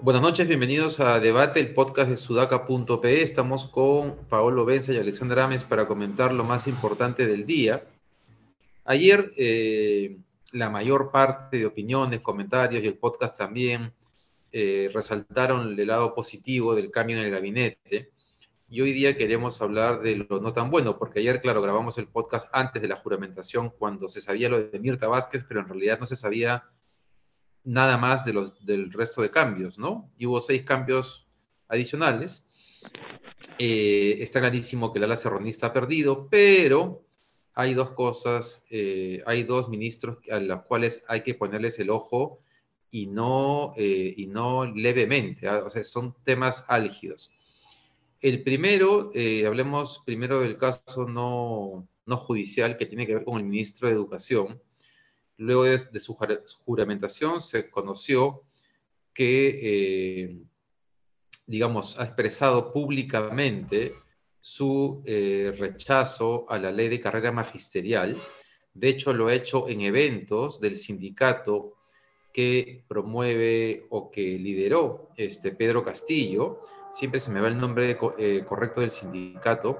Buenas noches, bienvenidos a Debate, el podcast de sudaca.pe. Estamos con Paolo Benza y Alexander Ames para comentar lo más importante del día. Ayer eh, la mayor parte de opiniones, comentarios y el podcast también eh, resaltaron el lado positivo del cambio en el gabinete. Y hoy día queremos hablar de lo no tan bueno, porque ayer, claro, grabamos el podcast antes de la juramentación, cuando se sabía lo de Mirta Vázquez, pero en realidad no se sabía nada más de los, del resto de cambios, ¿no? Y hubo seis cambios adicionales. Eh, está clarísimo que el ala serronista ha perdido, pero hay dos cosas, eh, hay dos ministros a los cuales hay que ponerles el ojo y no, eh, y no levemente, ¿ah? o sea, son temas álgidos. El primero, hablemos primero del caso no, no judicial que tiene que ver con el ministro de Educación, Luego de, su juramentación se conoció que, eh, digamos, ha expresado públicamente su eh, rechazo a la ley de carrera magisterial. De hecho, lo ha hecho en eventos del sindicato que promueve o que lideró este Pedro Castillo. Siempre se me va el nombre eh, correcto del sindicato.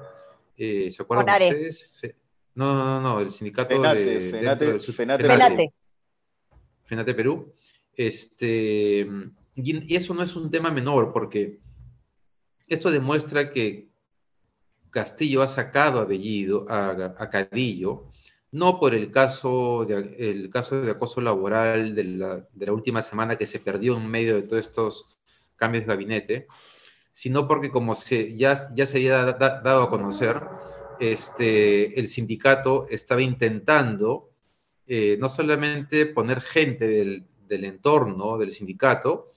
¿Se acuerdan ustedes? No, no, no, el sindicato de Fenate, Fenate, Fenate, Perú. Este, y eso no es un tema menor, porque esto demuestra que Castillo ha sacado a Bellido, a, Cadillo, no por el caso, de, el caso de acoso laboral de la, última semana que se perdió en medio de todos estos cambios de gabinete, sino porque como se, ya, ya se había dado a conocer, este, el sindicato estaba intentando eh, no solamente poner gente del, entorno del sindicato,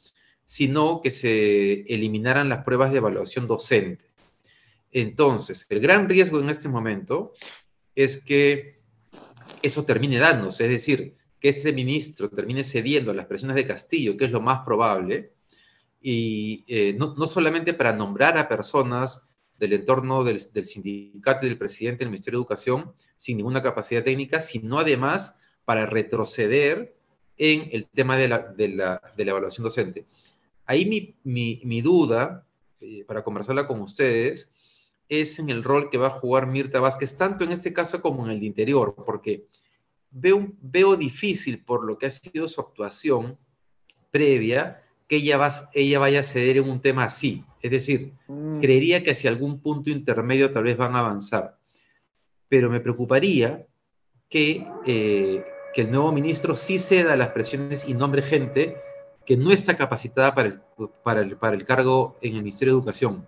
sino que se eliminaran las pruebas de evaluación docente. Entonces, el gran riesgo en este momento es que eso termine dándose, es decir, que este ministro termine cediendo a las presiones de Castillo, que es lo más probable, y eh, no, no, solamente para nombrar a personas del entorno del, sindicato y del presidente del Ministerio de Educación sin ninguna capacidad técnica, sino además para retroceder en el tema de la, evaluación docente. Ahí mi, duda, eh, para conversarla con ustedes, es en el rol que va a jugar Mirta Vázquez, tanto en este caso como en el de interior, porque veo, veo difícil por lo que ha sido su actuación previa, que ella, va, ella vaya a ceder en un tema así. Es decir, mm. creería que hacia algún punto intermedio tal vez van a avanzar. Pero me preocuparía que, eh, que el nuevo ministro sí ceda las presiones y nombre gente que no está capacitada para el, para el, para el cargo en el Ministerio de Educación.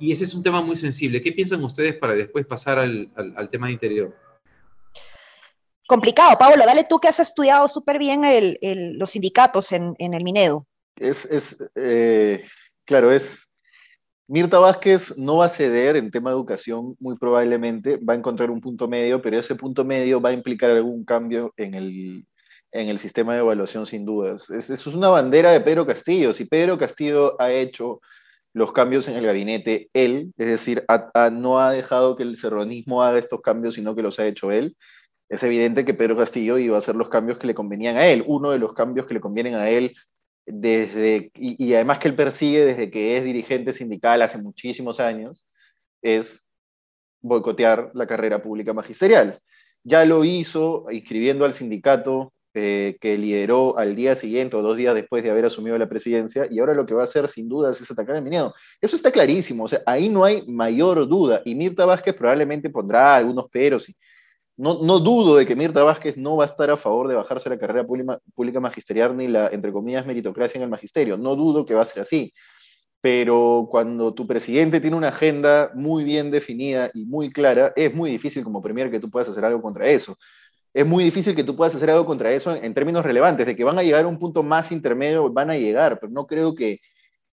Y ese es un tema muy sensible. ¿Qué piensan ustedes para después pasar al, al, tema de interior? Complicado, Pablo. Dale tú que has estudiado súper bien el, los sindicatos en, en el Minedo es, eh, claro, es, Mirta Vázquez no va a ceder en tema de educación, muy probablemente, va a encontrar un punto medio, pero ese punto medio va a implicar algún cambio en el, en el sistema de evaluación, sin dudas. Eso es una bandera de Pedro Castillo. Si Pedro Castillo ha hecho los cambios en el gabinete él, es decir, no ha dejado que el serronismo haga estos cambios, sino que los ha hecho él, es evidente que Pedro Castillo iba a hacer los cambios que le convenían a él. Uno de los cambios que le convienen a él desde, y, además que él persigue desde que es dirigente sindical hace muchísimos años, es boicotear la carrera pública magisterial. Ya lo hizo inscribiendo al sindicato eh, que lideró al día siguiente o dos días después de haber asumido la presidencia, y ahora lo que va a hacer sin duda es atacar al Minedo. Eso está clarísimo, o sea, ahí no hay mayor duda, y Mirta Vázquez probablemente pondrá algunos peros y no, dudo de que Mirta Vázquez no va a estar a favor de bajarse la carrera pública, magisterial ni la, entre comillas, meritocracia en el magisterio. No dudo que va a ser así. Pero cuando tu presidente tiene una agenda muy bien definida y muy clara, es muy difícil como premier que tú puedas hacer algo contra eso. Es muy difícil que tú puedas hacer algo contra eso en términos relevantes, de que van a llegar a un punto más intermedio, van a llegar, pero no creo que,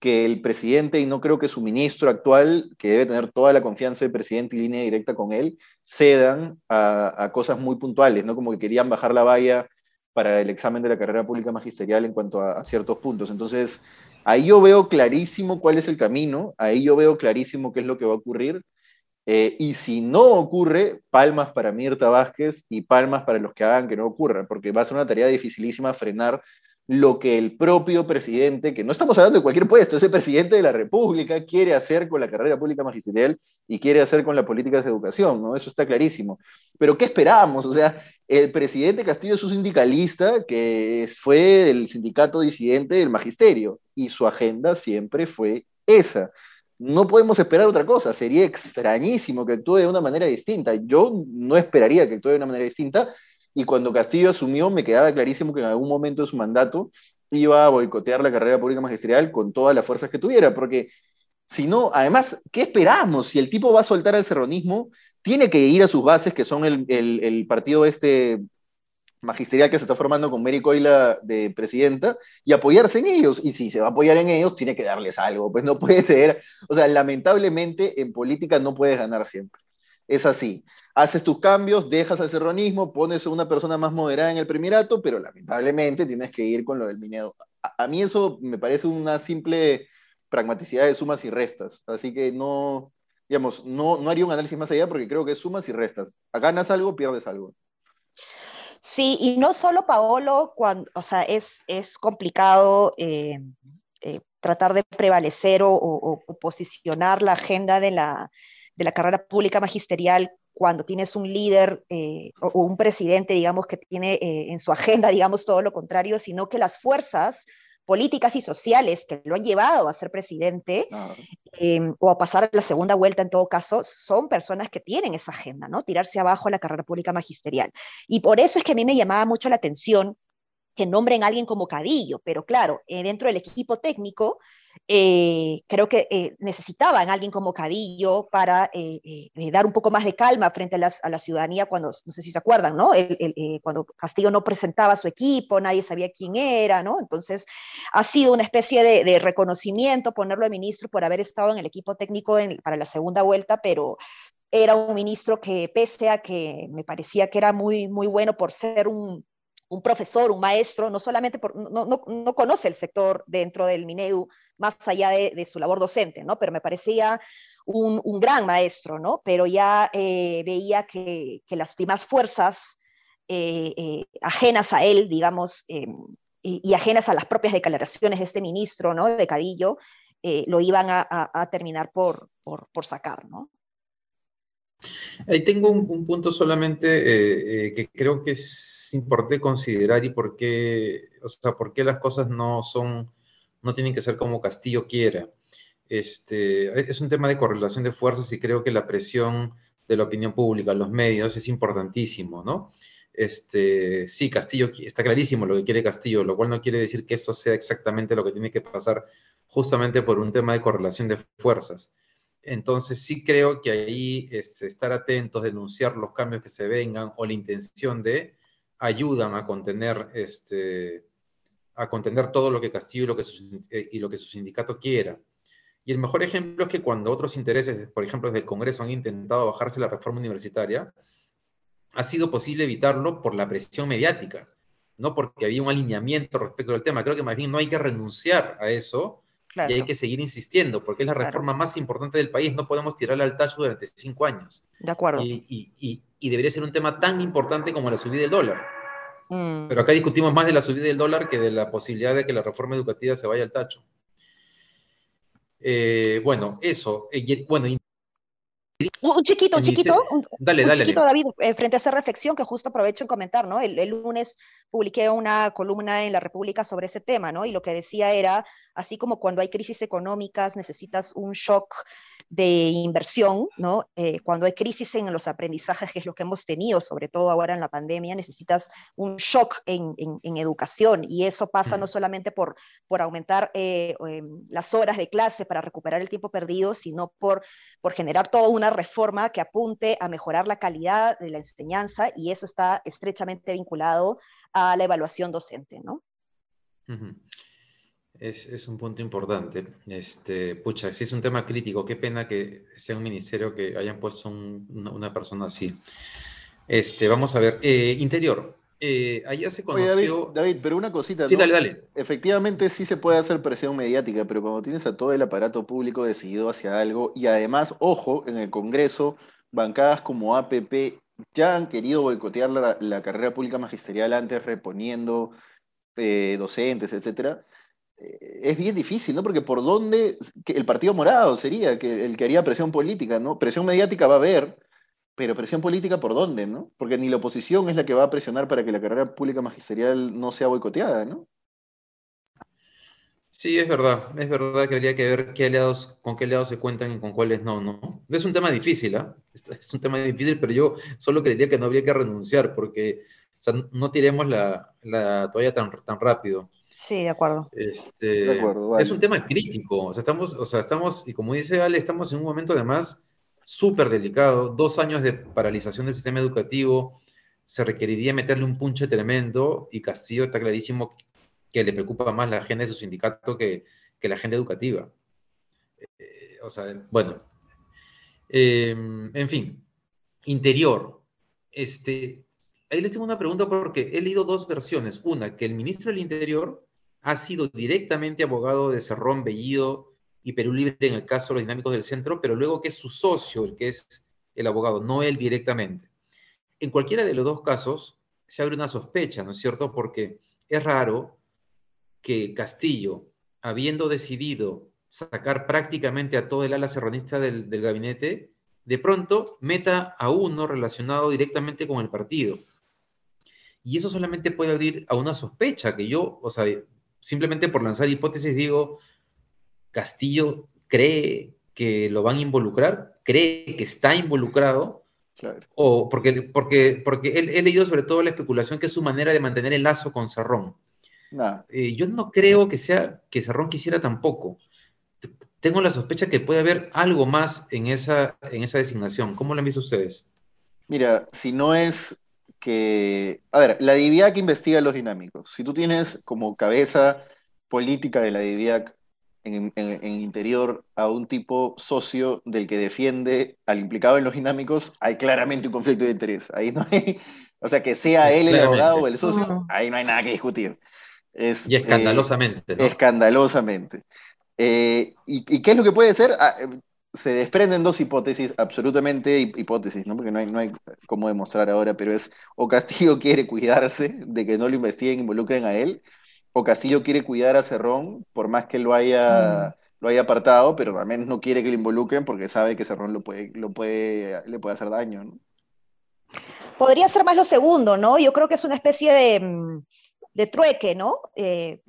que el presidente y no creo que su ministro actual, que debe tener toda la confianza del presidente y línea directa con él, cedan a, cosas muy puntuales, ¿no? Como que querían bajar la valla para el examen de la carrera pública magisterial en cuanto a, ciertos puntos. Entonces, Ahí yo veo clarísimo cuál es el camino, ahí yo veo clarísimo qué es lo que va a ocurrir. Eh, y si no ocurre, palmas para Mirta Vázquez y palmas para los que hagan que no ocurra, porque va a ser una tarea dificilísima frenar lo que el propio presidente, que no estamos hablando de cualquier puesto, ese presidente de la República quiere hacer con la carrera pública magisterial y quiere hacer con las políticas de educación, ¿no? Eso está clarísimo. Pero ¿qué esperamos? O sea, el presidente Castillo es un sindicalista que fue del sindicato disidente del magisterio y su agenda siempre fue esa. No podemos esperar otra cosa, sería extrañísimo que actúe de una manera distinta. Yo no esperaría que actúe de una manera distinta, y cuando Castillo asumió me quedaba clarísimo que en algún momento de su mandato iba a boicotear la carrera pública magisterial con todas las fuerzas que tuviera, porque si no, además, ¿qué esperamos? Si el tipo va a soltar al serronismo, tiene que ir a sus bases, que son el, el, partido este magisterial que se está formando con Mary Coila de presidenta, y apoyarse en ellos. Y si se va a apoyar en ellos, tiene que darles algo. Pues no puede ser, o sea, lamentablemente en política no puedes ganar siempre. Es así haces tus cambios, dejas el serronismo, pones a una persona más moderada en el primerato, pero lamentablemente tienes que ir con lo del minero. A, mí eso me parece una simple pragmaticidad de sumas y restas, así que no, digamos, no, no haría un análisis más allá porque creo que es sumas y restas. Ganas algo, pierdes algo. Sí, y no solo Paolo, cuando, o sea, es, es complicado eh, eh, tratar de prevalecer o, posicionar la agenda de la, de la carrera pública magisterial cuando tienes un líder eh, o, un presidente, digamos, que tiene en su agenda, digamos, todo lo contrario, sino que las fuerzas políticas y sociales que lo han llevado a ser presidente em, o a pasar a la segunda vuelta en todo caso, son personas que tienen esa agenda, ¿no? Tirarse abajo a la carrera pública magisterial. Y por eso es que a mí me llamaba mucho la atención que nombren a alguien como Cadillo, pero claro, eh, dentro del equipo técnico eh, creo que eh, necesitaban alguien como Cadillo para eh, dar un poco más de calma frente a, la ciudadanía cuando, no sé si se acuerdan, ¿no? cuando Castillo no presentaba su equipo, nadie sabía quién era, ¿no? Entonces, ha sido una especie de, reconocimiento ponerlo de ministro por haber estado en el equipo técnico para la segunda vuelta, pero era un ministro que pese a que me parecía que era muy, muy bueno por ser un, un profesor, un maestro, no solamente por, no, no, no, conoce el sector dentro del MINEU más allá de, su labor docente, ¿no? Pero me parecía un, un gran maestro, ¿no? Pero ya eh, veía que, que, las demás fuerzas eh, eh, ajenas a él, digamos, y, y, ajenas a las propias declaraciones de este ministro, ¿no? De Cadillo, lo iban a, a, a terminar por, por, por sacar, ¿no? Ahí tengo un, punto solamente eh, eh, que creo que es importante considerar y por qué, o sea, por qué las cosas no son, no tienen que ser como Castillo quiera. Este, es un tema de correlación de fuerzas y creo que la presión de la opinión pública, los medios, es importantísimo, ¿no? Este, sí, Castillo, está clarísimo lo que quiere Castillo, lo cual no quiere decir que eso sea exactamente lo que tiene que pasar justamente por un tema de correlación de fuerzas. Entonces sí creo que ahí este, estar atentos, denunciar los cambios que se vengan o la intención de ayudan a contener, este, a contener todo lo que Castillo y lo que, su, eh, y lo que su sindicato quiera. Y el mejor ejemplo es que cuando otros intereses, por ejemplo, desde el Congreso han intentado bajarse la reforma universitaria, ha sido posible evitarlo por la presión mediática, no porque había un alineamiento respecto al tema. Creo que más bien no hay que renunciar a eso, y hay que seguir insistiendo, porque es la reforma más importante del país. No podemos tirarla al tacho durante cinco años. De acuerdo. Y, debería ser un tema tan importante como la subida del dólar. Mm. Pero acá discutimos más de la subida del dólar que de la posibilidad de que la reforma educativa se vaya al tacho. Eh, bueno, eso. Eh, bueno, un chiquito, un chiquito, un, chiquito, David, eh, frente a esa reflexión que justo aprovecho en comentar, ¿no? El, el, lunes publiqué una columna en La República sobre ese tema, ¿no? Y lo que decía era, así como cuando hay crisis económicas necesitas un shock de inversión, ¿no? Eh, cuando hay crisis en los aprendizajes, que es lo que hemos tenido, sobre todo ahora en la pandemia, necesitas un shock en, en, educación y eso pasa no solamente por, por aumentar eh, em, las horas de clase para recuperar el tiempo perdido, sino por, por generar toda una reforma que apunte a mejorar la calidad de la enseñanza y eso está estrechamente vinculado a la evaluación docente, ¿no? Es, un punto importante. Este, pucha, si es un tema crítico, qué pena que sea un ministerio que hayan puesto una, persona así. Este, vamos a ver, eh, interior. eh, allá se conoció... David, pero una cosita. Sí, dale, dale. Efectivamente sí se puede hacer presión mediática, pero cuando tienes a todo el aparato público decidido hacia algo, y además, ojo, en el Congreso, bancadas como APP ya han querido boicotear la, carrera pública magisterial antes, reponiendo eh, docentes, etcétera. Eh, es bien difícil, ¿no? Porque por dónde, el Partido Morado sería el que haría presión política, ¿no? Presión mediática va a haber, pero presión política por dónde, ¿no? Porque ni la oposición es la que va a presionar para que la carrera pública magisterial no sea boicoteada, ¿no? Sí, es verdad, es verdad que habría que ver qué aliados, con qué aliados se cuentan y con cuáles no, ¿no? Es un tema difícil, ¿ah? Es un tema difícil, pero yo solo creería que no habría que renunciar, porque no tiremos la, la toalla tan rápido. Sí, de acuerdo. Este, de acuerdo Es un tema crítico, o sea, estamos, o sea, estamos, y como dice Ale, estamos en un momento además súper delicado, dos años de paralización del sistema educativo, se requeriría meterle un punche tremendo y Castillo está clarísimo que le preocupa más la agenda de su sindicato que, la agenda educativa. Eh, o sea, bueno. Em, en fin, interior. Este, ahí les tengo una pregunta porque he leído dos versiones. Una, que el ministro del Interior ha sido directamente abogado de Cerrón, Bellido y Perú Libre en el caso de los dinámicos del centro, pero luego que es su socio el que es el abogado, no él directamente. En cualquiera de los dos casos se abre una sospecha, ¿no es cierto? Porque es raro que Castillo, habiendo decidido sacar prácticamente a todo el ala serronista del, gabinete, de pronto meta a uno relacionado directamente con el partido. Y eso solamente puede abrir a una sospecha que yo, o sea, simplemente por lanzar hipótesis digo, Castillo cree que lo van a involucrar, cree que está involucrado, o porque, porque, porque he, leído sobre todo la especulación que es su manera de mantener el lazo con Cerrón. Eh, yo no creo que sea que Cerrón quisiera tampoco. Tengo la sospecha que puede haber algo más en esa, en esa designación. ¿Cómo lo han visto ustedes? Mira, si no es que, a ver, la DIVIAC investiga los dinámicos. Si tú tienes como cabeza política de la DIVIAC en, en, interior a un tipo socio del que defiende al implicado en los dinámicos, hay claramente un conflicto de interés. Ahí no hay, o sea, que sea él el abogado o el socio, ahí no hay nada que discutir y este, escandalosamente. Escandalosamente. Eh, ¿y, qué es lo que puede ser? Ah, eh, se desprenden dos hipótesis, absolutamente hipótesis, ¿no? porque no hay, no hay cómo demostrar ahora, pero es o Castillo quiere cuidarse de que no lo investiguen, involucren a él, o Castillo quiere cuidar a Cerrón, por más que lo haya, mm. lo haya apartado, pero al menos no quiere que lo involucren porque sabe que Cerrón lo puede, lo puede, le puede hacer daño. ¿no? Podría ser más lo segundo, ¿no? Yo creo que es una especie de mm, de trueque, ¿no? Eh,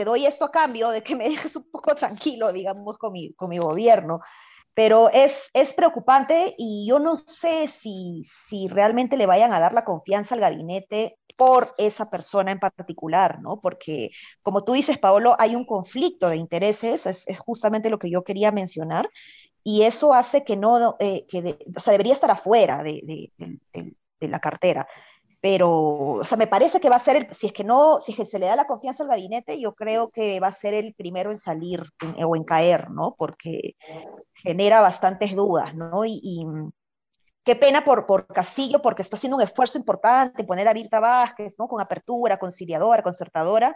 te doy esto a cambio de que me dejes un poco tranquilo, digamos, con mi, con mi gobierno. Pero es, es preocupante y yo no sé si, si realmente le vayan a dar la confianza al gabinete por esa persona en particular, ¿no? Porque, como tú dices, Paolo, hay un conflicto de intereses, es, justamente lo que yo quería mencionar, y eso hace que no, eh, que o sea, debería estar afuera de, de la cartera pero, o sea, me parece que va a ser, el, si es que no, si es que se le da la confianza al gabinete, yo creo que va a ser el primero en salir o en caer, ¿no? Porque genera bastantes dudas, ¿no? Y, qué pena por, por Castillo, porque está haciendo un esfuerzo importante, poner a Virta Vázquez, ¿no? Con apertura, conciliadora, concertadora,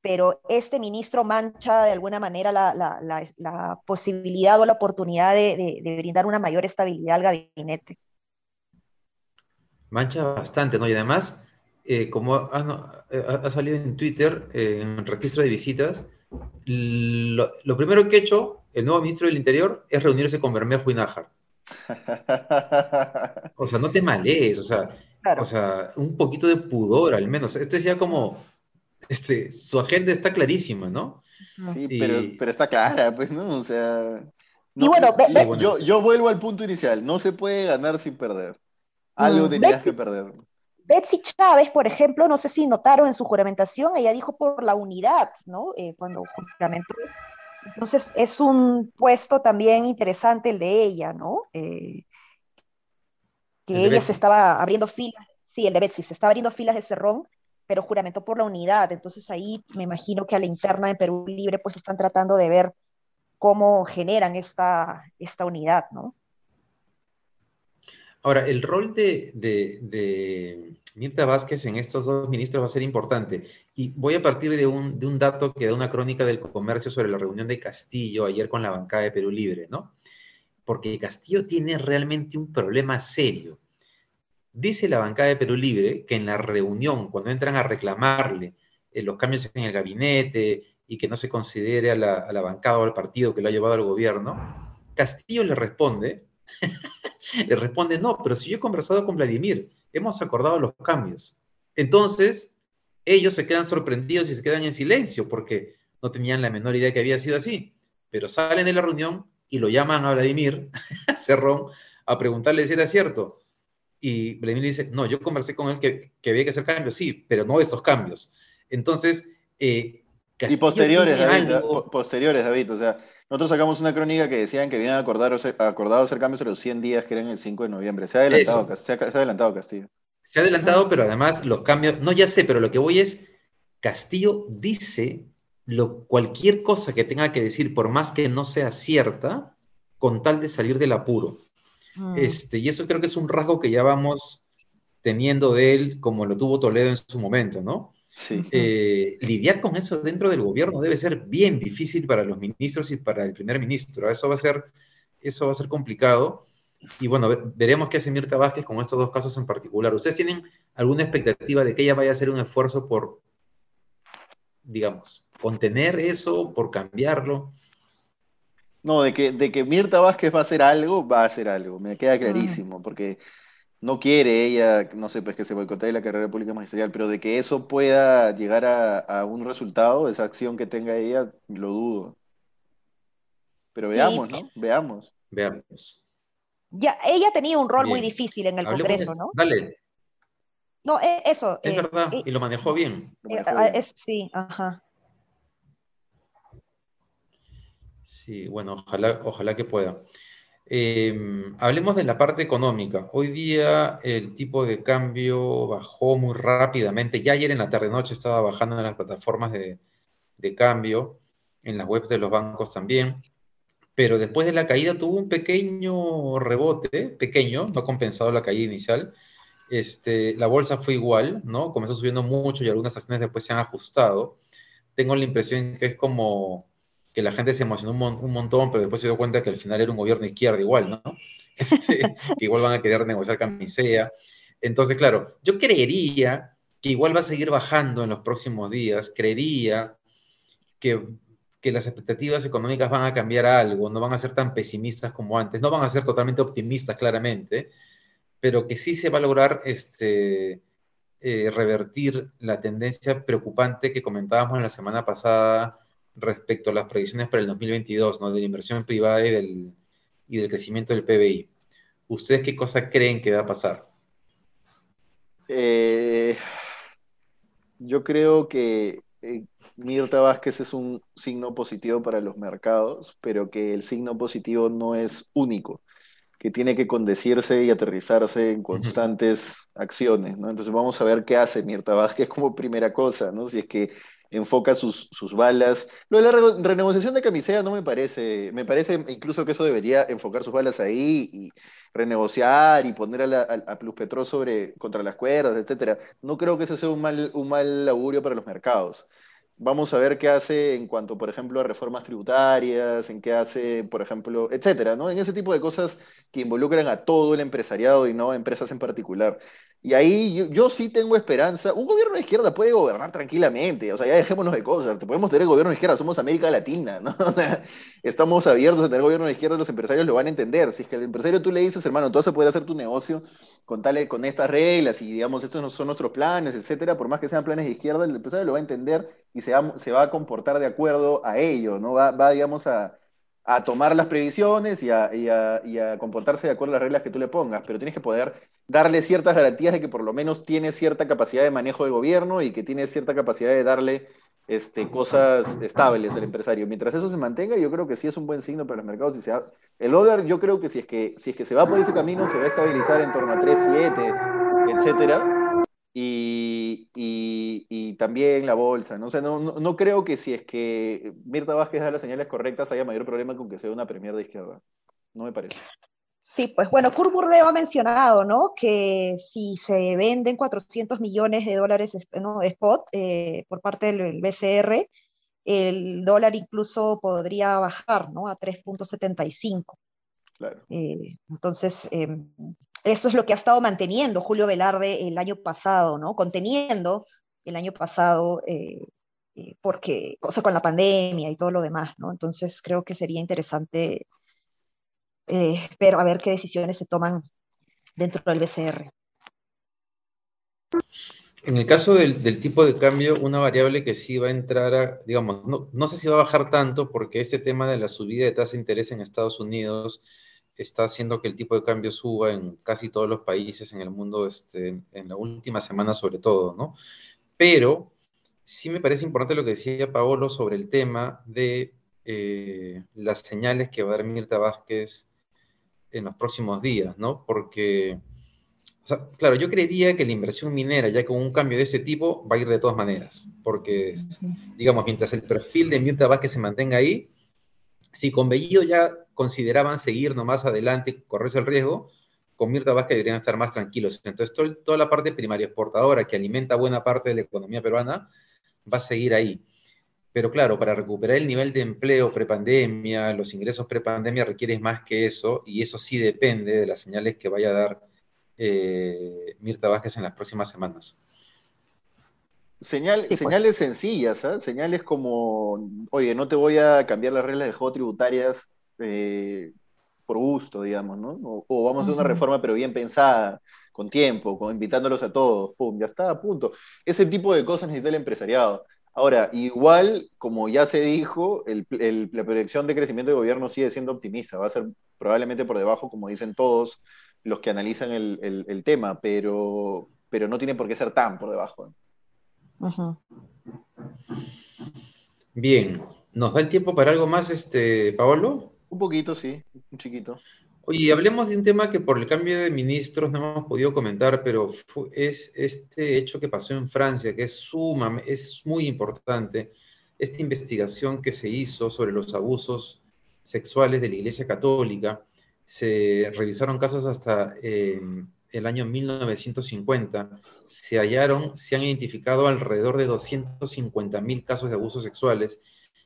pero este ministro mancha de alguna manera la, la, la, posibilidad o la oportunidad de, de brindar una mayor estabilidad al gabinete mancha bastante, ¿no? Y además, eh, como ha, salido en Twitter, eh, en registro de visitas, lo, primero que ha hecho el nuevo ministro del Interior es reunirse con Bermejo y Nájar. O sea, no te malees, o sea, o sea, un poquito de pudor al menos. Esto es ya como, este, su agenda está clarísima, ¿no? Sí, pero, está clara, pues, ¿no? O sea... y bueno, yo, yo vuelvo al punto inicial, no se puede ganar sin perder. Algo mm, tenías que perder. Betsy Chávez, por ejemplo, no sé si notaron en su juramentación, ella dijo por la unidad, ¿no? Eh, cuando juramentó. Entonces, es un puesto también interesante el de ella, ¿no? Eh, que ella se estaba abriendo filas, sí, el de Betsy, se estaba abriendo filas de Cerrón, pero juramentó por la unidad. Entonces, ahí me imagino que a la interna de Perú Libre, pues están tratando de ver cómo generan esta, esta unidad, ¿no? Ahora, el rol de, de, Mirta Vázquez en estos dos ministros va a ser importante. Y voy a partir de un, de un dato que da una crónica del comercio sobre la reunión de Castillo ayer con la bancada de Perú Libre, ¿no? Porque Castillo tiene realmente un problema serio. Dice la bancada de Perú Libre que en la reunión, cuando entran a reclamarle eh, los cambios en el gabinete y que no se considere a la, a la bancada o al partido que lo ha llevado al gobierno, Castillo le responde Le responde, no, pero si yo he conversado con Vladimir, hemos acordado los cambios. Entonces, ellos se quedan sorprendidos y se quedan en silencio porque no tenían la menor idea que había sido así. Pero salen de la reunión y lo llaman a Vladimir Cerrón a preguntarle si era cierto. Y Vladimir dice, no, yo conversé con él que, había que hacer cambios, sí, pero no estos cambios. Entonces, eh, y posteriores, David, posteriores, David, o sea, nosotros sacamos una crónica que decían que habían acordado, acordado hacer cambios en los 100 días, que eran el 5 de noviembre. Se ha adelantado, se ha, adelantado Castillo. Se ha adelantado, pero además los cambios, no ya sé, pero lo que voy es, Castillo dice lo, cualquier cosa que tenga que decir, por más que no sea cierta, con tal de salir del apuro. Mm. Este, y eso creo que es un rasgo que ya vamos teniendo de él, como lo tuvo Toledo en su momento, ¿no? Eh, lidiar con eso dentro del gobierno debe ser bien difícil para los ministros y para el primer ministro. Eso va a ser, eso va a ser complicado. Y bueno, veremos qué hace Mirta Vázquez con estos dos casos en particular. ¿Ustedes tienen alguna expectativa de que ella vaya a hacer un esfuerzo por, digamos, contener eso, por cambiarlo? No, de que, de que Mirta Vázquez va a hacer algo, va a hacer algo, me queda clarísimo, porque no quiere ella, no sé, pues que se boicotee la carrera pública magisterial, pero de que eso pueda llegar a, un resultado, esa acción que tenga ella, lo dudo. Pero veamos, ¿no? Veamos. Veamos. Ya, ella tenido un rol muy difícil en el Congreso, ¿no? Dale. No, e, eso. Es eh, verdad, eh, y lo manejó bien. Eh, ah, sí, ajá. Sí, bueno, ojalá, ojalá que pueda. Em, hablemos de la parte económica. Hoy día el tipo de cambio bajó muy rápidamente. Ya ayer en la tarde-noche estaba bajando en las plataformas de, cambio, en las webs de los bancos también. Pero después de la caída tuvo un pequeño rebote, pequeño, no ha compensado la caída inicial. Este, la bolsa fue igual, ¿no? Comenzó subiendo mucho y algunas acciones después se han ajustado. Tengo la impresión que es como que la gente se emocionó un, montón, pero después se dio cuenta que al final era un gobierno izquierda igual, ¿no? Este, que igual van a querer negociar camisea. Entonces, claro, yo creería que igual va a seguir bajando en los próximos días, creería que, que las expectativas económicas van a cambiar algo, no van a ser tan pesimistas como antes, no van a ser totalmente optimistas claramente, pero que sí se va a lograr este, eh, revertir la tendencia preocupante que comentábamos en la semana pasada respecto a las proyecciones para el 2022, ¿no? de la inversión privada y del, y del crecimiento del PBI. ¿Ustedes qué cosa creen que va a pasar? Eh, yo creo que eh, Mirta Vázquez es un signo positivo para los mercados, pero que el signo positivo no es único, que tiene que condecirse y aterrizarse en constantes acciones, ¿no? Entonces vamos a ver qué hace Mirta Vázquez como primera cosa, ¿no? Si es que enfoca sus, sus balas. Lo de la renegociación de camisea no me parece, me parece incluso que eso debería enfocar sus balas ahí y renegociar y poner a, la, Plus Petro sobre, contra las cuerdas, etcétera. No creo que eso sea un mal, un mal augurio para los mercados. Vamos a ver qué hace en cuanto, por ejemplo, a reformas tributarias, en qué hace, por ejemplo, etcétera, ¿no? En ese tipo de cosas que involucran a todo el empresariado y no a empresas en particular. Y ahí yo, sí tengo esperanza. Un gobierno de izquierda puede gobernar tranquilamente. O sea, ya dejémonos de cosas. Podemos tener gobierno de izquierda, somos América Latina, ¿no? O sea, estamos abiertos a tener gobierno de izquierda, los empresarios lo van a entender. Si es que al empresario tú le dices, hermano, tú vas a poder hacer tu negocio con, tal, con estas reglas y, digamos, estos son nuestros planes, etcétera, por más que sean planes de izquierda, el empresario lo va a entender y se va, se va a comportar de acuerdo a ello, ¿no? Va, va digamos, a, a tomar las previsiones y a, comportarse de acuerdo a las reglas que tú le pongas, pero tienes que poder darle ciertas garantías de que por lo menos tiene cierta capacidad de manejo del gobierno y que tiene cierta capacidad de darle este, cosas estables al empresario. Mientras eso se mantenga, yo creo que sí es un buen signo para los mercados. Si el dólar, yo creo que si es que, si es que se va por ese camino, se va a estabilizar en torno a 3.7, etcétera y, también la bolsa. ¿no? no, creo que si es que Mirta Vázquez da las señales correctas haya mayor problema con que sea una premier de izquierda. No me parece. Sí, pues bueno, Kurt Burdeo ha mencionado, ¿no? Que si se venden 400 millones de dólares ¿no? spot eh, por parte del BCR, el dólar incluso podría bajar, ¿no? A 3.75. Claro. Eh, entonces, em, eso es lo que ha estado manteniendo Julio Velarde el año pasado, ¿no? Conteniendo el año pasado, eh, porque, o sea, con la pandemia y todo lo demás, ¿no? Entonces, creo que sería interesante eh, pero a ver qué decisiones se toman dentro del BCR. En el caso del, tipo de cambio, una variable que sí va a entrar a, digamos, no, sé si va a bajar tanto porque este tema de la subida de tasa de interés en Estados Unidos está haciendo que el tipo de cambio suba en casi todos los países en el mundo este, en la última semana sobre todo, ¿no? Pero sí me parece importante lo que decía Paolo sobre el tema de eh, las señales que va a dar Mirta Vázquez en los próximos días, ¿no? Porque, claro, yo creería que la inversión minera, ya con un cambio de ese tipo, va a ir de todas maneras, porque, digamos, mientras el perfil de Mirta Vázquez se mantenga ahí, si con Bellido ya consideraban seguir nomás adelante, correrse el riesgo, con Mirta Vázquez deberían estar más tranquilos. Entonces, toda la parte primaria exportadora que alimenta buena parte de la economía peruana va a seguir ahí. Pero claro, para recuperar el nivel de empleo prepandemia, los ingresos prepandemia requieres más que eso, y eso sí depende de las señales que vaya a dar eh, Mirta Vázquez en las próximas semanas. Pues. Señales sencillas, ¿eh? señales como, oye, no te voy a cambiar las reglas de juego tributarias eh, por gusto, digamos, ¿no? O, vamos a hacer una reforma pero bien pensada, con tiempo, con, invitándolos a todos, pum, ya está, a punto. Ese tipo de cosas necesita el empresariado. Ahora, igual, como ya se dijo, la proyección de crecimiento de gobierno sigue siendo optimista, va a ser probablemente por debajo, como dicen todos los que analizan el, tema, pero, pero no tiene por qué ser tan por debajo. Bien, ¿nos da el tiempo para algo más, este, Paolo? Un poquito, sí, un chiquito. Oye, hablemos de un tema que por el cambio de ministros no hemos podido comentar, pero es este hecho que pasó en Francia, que es, suma, es muy importante, esta investigación que se hizo sobre los abusos sexuales de la Iglesia Católica. Se revisaron casos hasta em, el año 1950. Se hallaron, se han identificado alrededor de 250 mil casos de abusos sexuales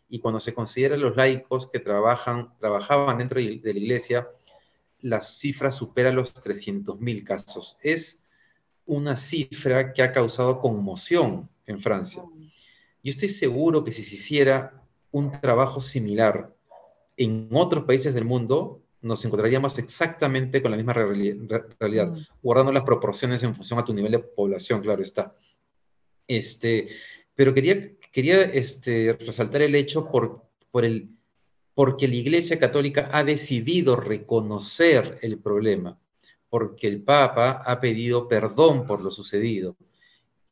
y cuando se consideran los laicos que trabajan, trabajaban dentro de la Iglesia, la cifra supera los 300.000 casos. Es una cifra que ha causado conmoción en Francia. Yo estoy seguro que si se hiciera un trabajo similar en otros países del mundo, nos encontraríamos exactamente con la misma realidad, mm. guardando las proporciones en función a tu nivel de población, claro está. Este, pero quería, quería este, resaltar el hecho por, el porque la Iglesia Católica ha decidido reconocer el problema, porque el Papa ha pedido perdón por lo sucedido.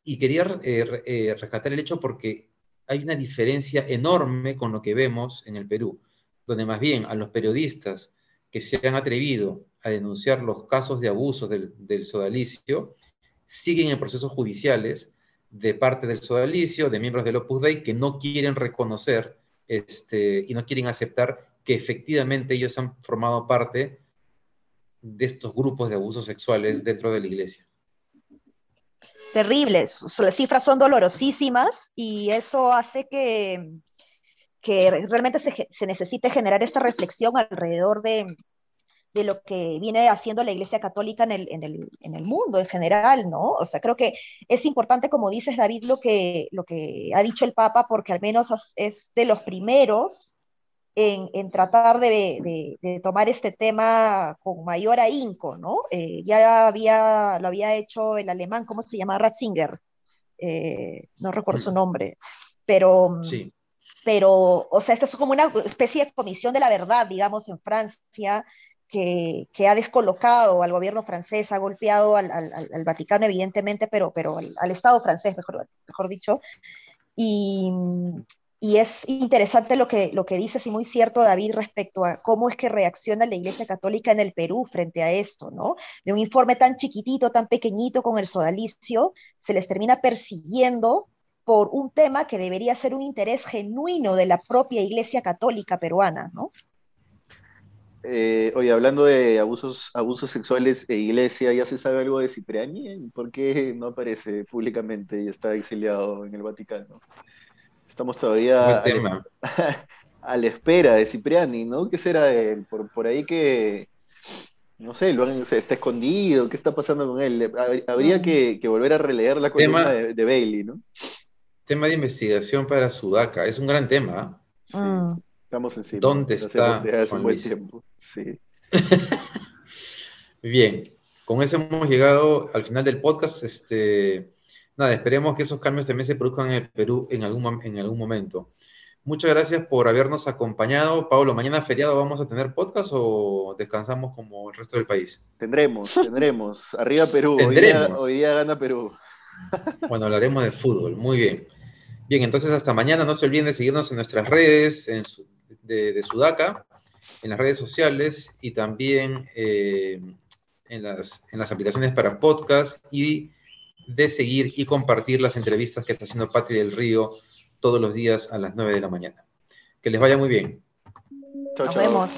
Y quería eh, eh, rescatar el hecho porque hay una diferencia enorme con lo que vemos en el Perú, donde más bien a los periodistas que se han atrevido a denunciar los casos de abuso del, sodalicio, siguen en procesos judiciales de parte del sodalicio, de miembros del Opus Dei, que no quieren reconocer este, y no quieren aceptar que efectivamente ellos han formado parte de estos grupos de abusos sexuales dentro de la iglesia. Terribles, las cifras son dolorosísimas y eso hace que, que realmente se, se necesite generar esta reflexión alrededor de, de lo que viene haciendo la Iglesia Católica en el, en, el, en el, mundo en general, ¿no? O sea, creo que es importante, como dices, David, lo que, lo que ha dicho el Papa, porque al menos es de los primeros en, en tratar de, de, tomar este tema con mayor ahínco, ¿no? Eh, ya había, lo había hecho el alemán, ¿cómo se llama? Ratzinger, eh, no recuerdo su nombre, pero... Sí pero, o sea, esto es como una especie de comisión de la verdad, digamos, en Francia, que, ha descolocado al gobierno francés, ha golpeado al, Vaticano, evidentemente, pero, pero al, Estado francés, mejor, mejor dicho. Y, es interesante lo que, lo que dices y muy cierto, David, respecto a cómo es que reacciona la Iglesia Católica en el Perú frente a esto, ¿no? De un informe tan chiquitito, tan pequeñito con el sodalicio, se les termina persiguiendo por un tema que debería ser un interés genuino de la propia Iglesia Católica peruana, ¿no? Eh, oye, hablando de abusos, abusos sexuales e iglesia, ¿ya se sabe algo de Cipriani? ¿Por qué no aparece públicamente y está exiliado en el Vaticano? Estamos todavía a, la espera de Cipriani, ¿no? ¿Qué será de él? Por, por ahí que, no sé, lo está escondido, ¿qué está pasando con él? Habría que, volver a releer la columna de, Bailey, ¿no? Tema de investigación para Sudaca, es un gran tema. Sí. Ah. Estamos encima. ¿Dónde está? Hace un buen tiempo. Sí. Bien, con eso hemos llegado al final del podcast. Este, nada, esperemos que esos cambios también se produzcan en el Perú en algún, en algún momento. Muchas gracias por habernos acompañado. Pablo, ¿mañana feriado vamos a tener podcast o descansamos como el resto del país? Tendremos, tendremos. Arriba Perú. Hoy día, hoy día, gana Perú. Bueno, hablaremos de fútbol. Muy bien. Bien, entonces hasta mañana. No se olviden de seguirnos en nuestras redes, en su, de, Sudaca en las redes sociales y también eh, en, las, en las aplicaciones para podcast y de seguir y compartir las entrevistas que está haciendo Pati del Río todos los días a las 9 de la mañana. Que les vaya muy bien. Chao, Nos vemos.